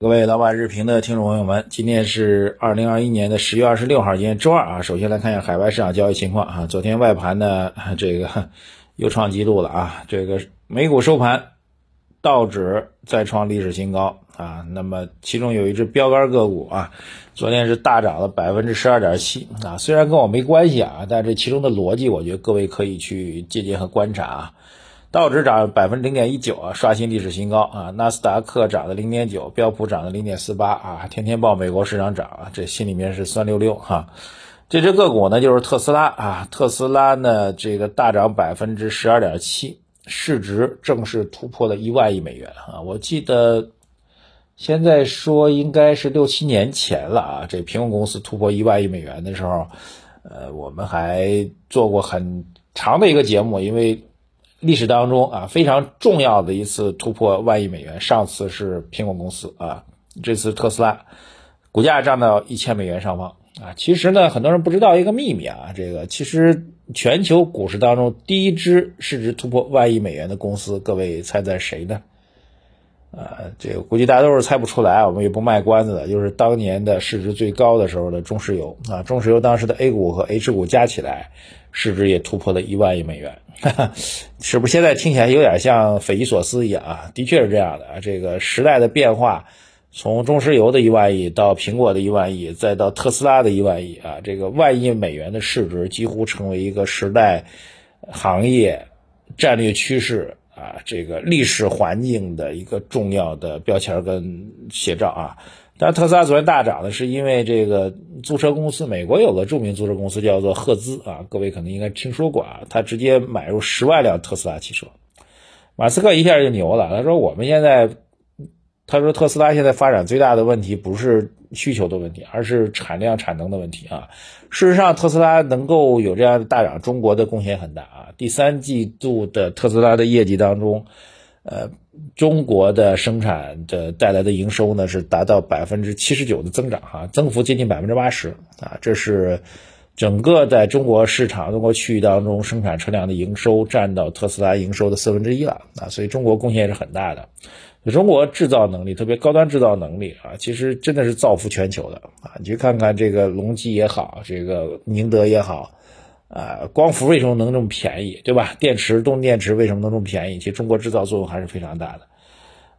各位老板日评的听众朋友们，今天是二零二一年的十月二十六号，今天周二啊。首先来看一下海外市场交易情况啊。昨天外盘呢，这个 又创纪录了啊。这个美股收盘，道指再创历史新高啊。那么其中有一只标杆个股啊，昨天是大涨了百分之十二点七啊。虽然跟我没关系啊，但这其中的逻辑，我觉得各位可以去借鉴和观察啊。道指涨百分之零点一九啊，刷新历史新高啊。纳斯达克涨了零点九，标普涨了零点四八啊。天天报美国市场涨啊，这心里面是酸溜溜哈。这只个股呢就是特斯拉啊，特斯拉呢这个大涨百分之十二点七，市值正式突破了一万亿美元啊。我记得现在说应该是六七年前了啊，这苹果公司突破一万亿美元的时候，呃，我们还做过很长的一个节目，因为。历史当中啊，非常重要的一次突破万亿美元。上次是苹果公司啊，这次特斯拉股价涨到一千美元上方啊。其实呢，很多人不知道一个秘密啊，这个其实全球股市当中第一支市值突破万亿美元的公司，各位猜猜谁呢？啊，这个估计大家都是猜不出来，我们也不卖关子的，就是当年的市值最高的时候的中石油啊。中石油当时的 A 股和 H 股加起来。市值也突破了一万亿美元，是不是现在听起来有点像匪夷所思一样啊？的确是这样的啊。这个时代的变化，从中石油的一万亿到苹果的一万亿，再到特斯拉的一万亿啊，这个万亿美元的市值几乎成为一个时代、行业战略趋势啊，这个历史环境的一个重要的标签跟写照啊。但特斯拉昨天大涨呢，是因为这个租车公司，美国有个著名租车公司叫做赫兹啊，各位可能应该听说过啊，他直接买入十万辆特斯拉汽车，马斯克一下就牛了，他说我们现在，他说特斯拉现在发展最大的问题不是需求的问题，而是产量产能的问题啊。事实上，特斯拉能够有这样的大涨，中国的贡献很大啊。第三季度的特斯拉的业绩当中。呃，中国的生产的带来的营收呢是达到百分之七十九的增长哈，增幅接近百分之八十啊，这是整个在中国市场、中国区域当中生产车辆的营收占到特斯拉营收的四分之一了啊，所以中国贡献也是很大的。中国制造能力，特别高端制造能力啊，其实真的是造福全球的啊，你去看看这个隆基也好，这个宁德也好。啊，光伏为什么能这么便宜，对吧？电池，动力电池为什么能这么便宜？其实中国制造作用还是非常大的。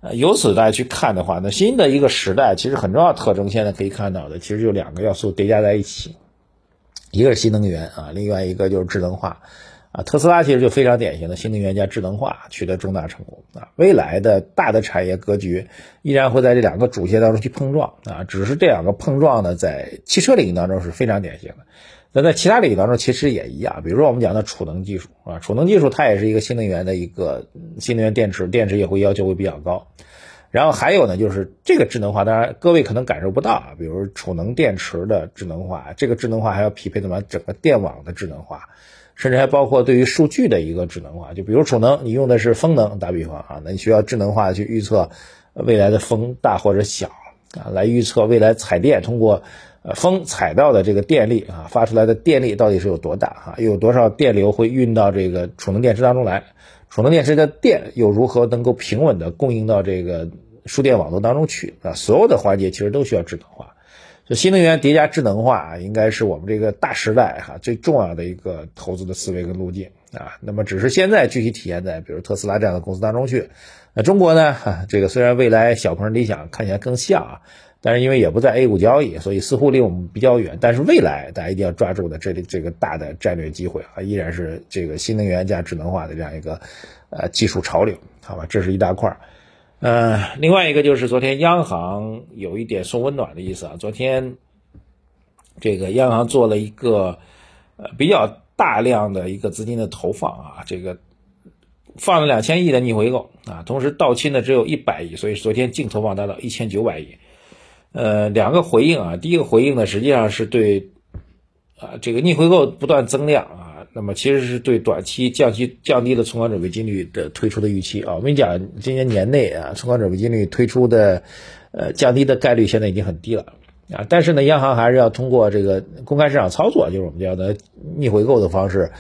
呃，由此大家去看的话，那新的一个时代其实很重要特征，现在可以看到的其实就两个要素叠加在一起，一个是新能源啊，另外一个就是智能化啊。特斯拉其实就非常典型的新能源加智能化取得重大成功啊。未来的大的产业格局依然会在这两个主线当中去碰撞啊，只是这两个碰撞呢，在汽车领域当中是非常典型的。那在其他领域当中，其实也一样。比如说我们讲的储能技术啊，储能技术它也是一个新能源的一个新能源电池，电池也会要求会比较高。然后还有呢，就是这个智能化，当然各位可能感受不到啊。比如储能电池的智能化，这个智能化还要匹配怎么整个电网的智能化，甚至还包括对于数据的一个智能化。就比如储能，你用的是风能，打比方啊，那你需要智能化去预测未来的风大或者小啊，来预测未来采电通过。风采到的这个电力啊，发出来的电力到底是有多大啊？有多少电流会运到这个储能电池当中来？储能电池的电又如何能够平稳的供应到这个输电网络当中去啊？所有的环节其实都需要智能化。就新能源叠加智能化，应该是我们这个大时代哈最重要的一个投资的思维跟路径啊。那么只是现在具体体现在比如特斯拉这样的公司当中去。那中国呢？哈，这个虽然未来小鹏理想看起来更像啊。但是因为也不在 A 股交易，所以似乎离我们比较远。但是未来大家一定要抓住的这里这个大的战略机会啊，依然是这个新能源加智能化的这样一个呃技术潮流，好吧？这是一大块儿。呃，另外一个就是昨天央行有一点送温暖的意思啊。昨天这个央行做了一个呃比较大量的一个资金的投放啊，这个放了两千亿的逆回购啊，同时到期呢只有一百亿，所以昨天净投放达到一千九百亿。呃，两个回应啊，第一个回应呢，实际上是对啊这个逆回购不断增量啊，那么其实是对短期降息降低了存款准备金率的推出的预期啊。我跟你讲，今年年内啊，存款准备金率推出的呃降低的概率现在已经很低了啊，但是呢，央行还是要通过这个公开市场操作，就是我们叫的逆回购的方式。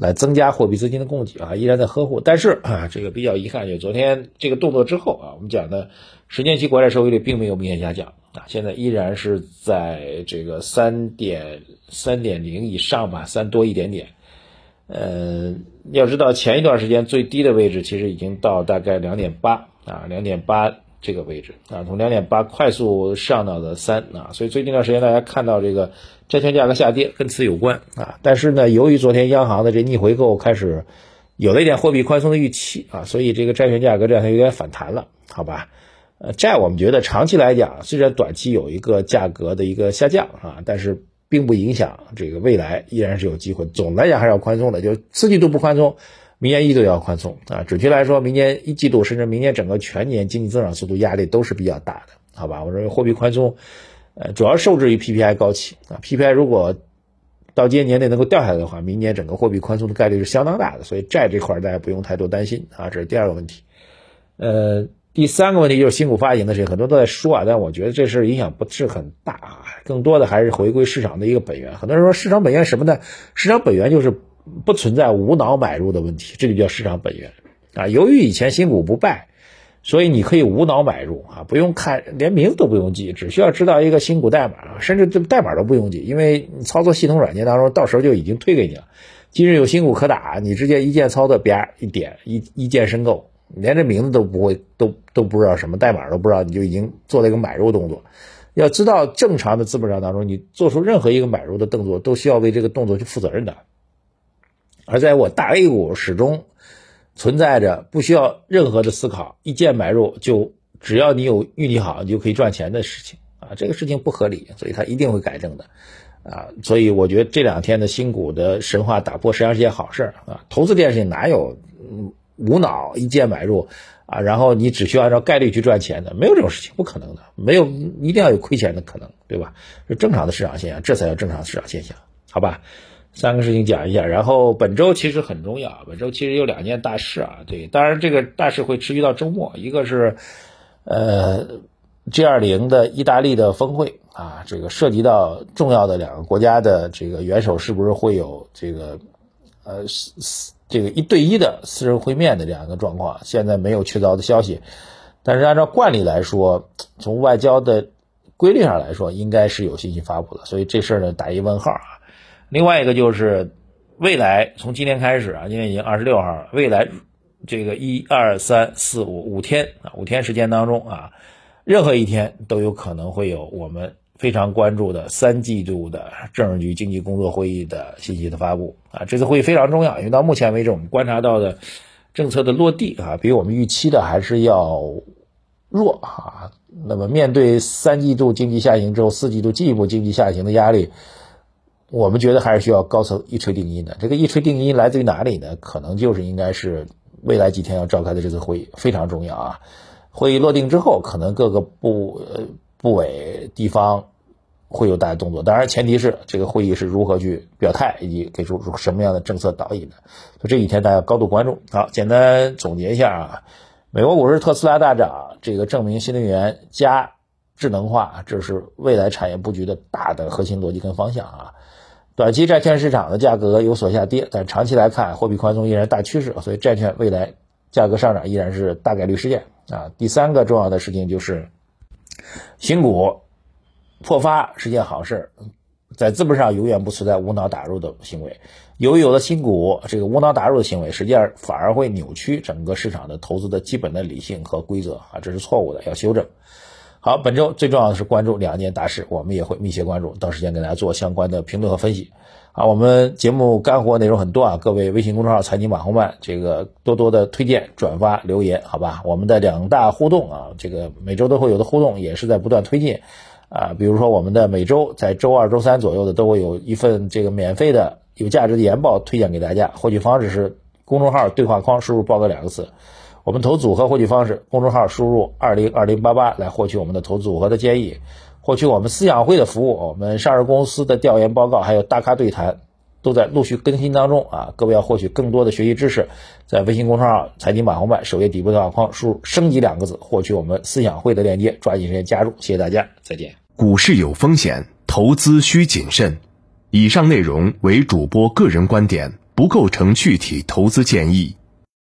来增加货币资金的供给啊，依然在呵护。但是啊，这个比较遗憾，就昨天这个动作之后啊，我们讲的十年期国债收益率并没有明显下降啊，现在依然是在这个三点三点零以上吧，三多一点点。呃，要知道前一段时间最低的位置其实已经到大概两点八啊，两点八这个位置啊，从两点八快速上到了三啊，所以最近一段时间大家看到这个。债券价格下跌跟此有关啊，但是呢，由于昨天央行的这逆回购开始有了一点货币宽松的预期啊，所以这个债券价格这两天有点反弹了，好吧？呃，债我们觉得长期来讲，虽然短期有一个价格的一个下降啊，但是并不影响这个未来依然是有机会。总的来讲还是要宽松的，就四季度不宽松，明年一季度要宽松啊。准确来说，明年一季度甚至明年整个全年经济增长速度压力都是比较大的，好吧？我认为货币宽松。呃，主要受制于 PPI 高企啊，PPI 如果到今年年内能够掉下来的话，明年整个货币宽松的概率是相当大的，所以债这块大家不用太多担心啊，这是第二个问题。呃，第三个问题就是新股发行的事情，很多都在说啊，但我觉得这事影响不是很大啊，更多的还是回归市场的一个本源。很多人说市场本源什么呢？市场本源就是不存在无脑买入的问题，这就叫市场本源啊。由于以前新股不败。所以你可以无脑买入啊，不用看，连名字都不用记，只需要知道一个新股代码，甚至这代码都不用记，因为操作系统软件当中到时候就已经推给你了。今日有新股可打，你直接一键操作，啪一点一一键申购，连这名字都不会，都都不知道什么代码都不知道，你就已经做了一个买入动作。要知道，正常的资本市场当中，你做出任何一个买入的动作，都需要为这个动作去负责任的。而在我大 A 股始终。存在着不需要任何的思考，一键买入就只要你有运气好，你就可以赚钱的事情啊，这个事情不合理，所以它一定会改正的啊，所以我觉得这两天的新股的神话打破实际上是件好事啊，投资这件事情哪有嗯无脑一键买入啊，然后你只需要按照概率去赚钱的，没有这种事情，不可能的，没有一定要有亏钱的可能，对吧？是正常的市场现象，这才叫正常市场现象，好吧？三个事情讲一下，然后本周其实很重要，本周其实有两件大事啊。对，当然这个大事会持续到周末。一个是，呃，G20 的意大利的峰会啊，这个涉及到重要的两个国家的这个元首是不是会有这个，呃，这个一对一的私人会面的这样一个状况？现在没有确凿的消息，但是按照惯例来说，从外交的规律上来说，应该是有信息发布的，所以这事儿呢打一问号啊。另外一个就是未来从今天开始啊，今天已经二十六号了。未来这个一二三四五五天啊，五天时间当中啊，任何一天都有可能会有我们非常关注的三季度的政治局经济工作会议的信息的发布啊。这次会议非常重要，因为到目前为止我们观察到的政策的落地啊，比我们预期的还是要弱啊。那么面对三季度经济下行之后，四季度进一步经济下行的压力。我们觉得还是需要高层一锤定音的。这个一锤定音来自于哪里呢？可能就是应该是未来几天要召开的这次会议非常重要啊。会议落定之后，可能各个部呃部委地方会有大的动作。当然，前提是这个会议是如何去表态，以及给出什么样的政策导引的。所以这几天大家高度关注。好，简单总结一下啊，美国股市特斯拉大涨，这个证明新能源加智能化，这是未来产业布局的大的核心逻辑跟方向啊。短期债券市场的价格有所下跌，但长期来看，货币宽松依然大趋势，所以债券未来价格上涨依然是大概率事件啊。第三个重要的事情就是，新股破发是件好事，在资本上永远不存在无脑打入的行为。由于有了新股，这个无脑打入的行为，实际上反而会扭曲整个市场的投资的基本的理性和规则啊，这是错误的，要修正。好，本周最重要的是关注两件大事，我们也会密切关注，到时间给大家做相关的评论和分析。好，我们节目干货内容很多啊，各位微信公众号财经马红漫这个多多的推荐、转发、留言，好吧？我们的两大互动啊，这个每周都会有的互动，也是在不断推进啊。比如说我们的每周在周二、周三左右的都会有一份这个免费的有价值的研报推荐给大家，获取方式是公众号对话框输入“报告”两个字。我们投组合获取方式，公众号输入二零二零八八来获取我们的投组合的建议。获取我们思想会的服务，我们上市公司的调研报告，还有大咖对谈，都在陆续更新当中啊！各位要获取更多的学习知识，在微信公众号“财经马红漫”首页底部对话框输入“升级”两个字，获取我们思想会的链接，抓紧时间加入。谢谢大家，再见。股市有风险，投资需谨慎。以上内容为主播个人观点，不构成具体投资建议。